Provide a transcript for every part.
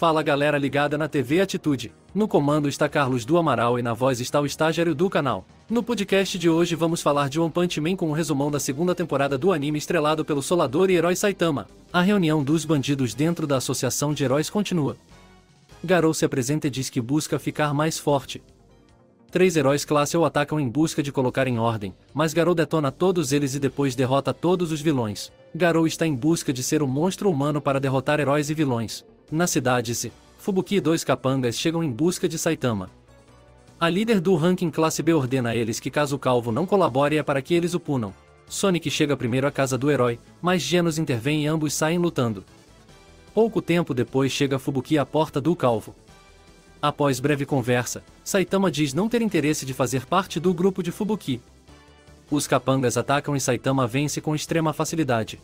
Fala galera ligada na TV Atitude. No comando está Carlos do Amaral e na voz está o estagiário do canal. No podcast de hoje vamos falar de One Punch Man com um resumão da segunda temporada do anime estrelado pelo Solador e Herói Saitama. A reunião dos bandidos dentro da Associação de Heróis continua. Garou se apresenta e diz que busca ficar mais forte. Três heróis classe o atacam em busca de colocar em ordem, mas Garou detona todos eles e depois derrota todos os vilões. Garou está em busca de ser um monstro humano para derrotar heróis e vilões. Na cidade se, Fubuki e dois capangas chegam em busca de Saitama. A líder do ranking classe B ordena a eles que caso o calvo não colabore é para que eles o punam. Sonic chega primeiro à casa do herói, mas Genos intervém e ambos saem lutando. Pouco tempo depois chega Fubuki à porta do calvo. Após breve conversa, Saitama diz não ter interesse de fazer parte do grupo de Fubuki. Os capangas atacam e Saitama vence com extrema facilidade.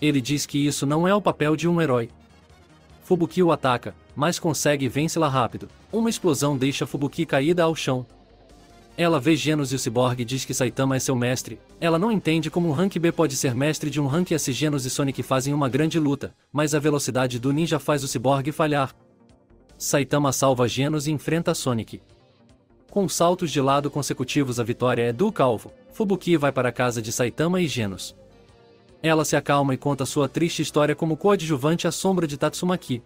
Ele diz que isso não é o papel de um herói, Fubuki o ataca, mas consegue vencê-la rápido. Uma explosão deixa Fubuki caída ao chão. Ela vê Genos e o ciborgue diz que Saitama é seu mestre. Ela não entende como um Rank B pode ser mestre de um Rank S. Genos e Sonic fazem uma grande luta, mas a velocidade do ninja faz o ciborgue falhar. Saitama salva Genos e enfrenta Sonic. Com saltos de lado consecutivos a vitória é do Calvo. Fubuki vai para a casa de Saitama e Genos. Ela se acalma e conta sua triste história como coadjuvante à sombra de Tatsumaki.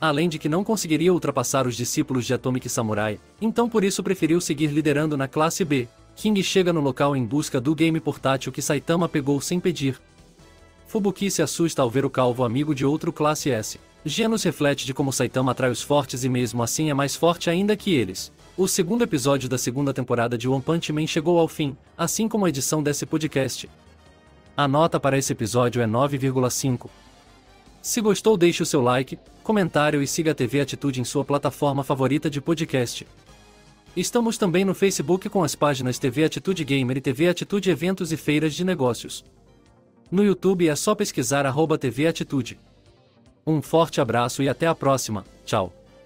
Além de que não conseguiria ultrapassar os discípulos de Atomic Samurai, então por isso preferiu seguir liderando na classe B. King chega no local em busca do game portátil que Saitama pegou sem pedir. Fubuki se assusta ao ver o calvo amigo de outro classe S. Genos reflete de como Saitama atrai os fortes e mesmo assim é mais forte ainda que eles. O segundo episódio da segunda temporada de One Punch Man chegou ao fim, assim como a edição desse podcast. A nota para esse episódio é 9,5. Se gostou, deixe o seu like, comentário e siga a TV Atitude em sua plataforma favorita de podcast. Estamos também no Facebook com as páginas TV Atitude Gamer e TV Atitude Eventos e Feiras de Negócios. No YouTube é só pesquisar arroba TV Atitude. Um forte abraço e até a próxima, tchau.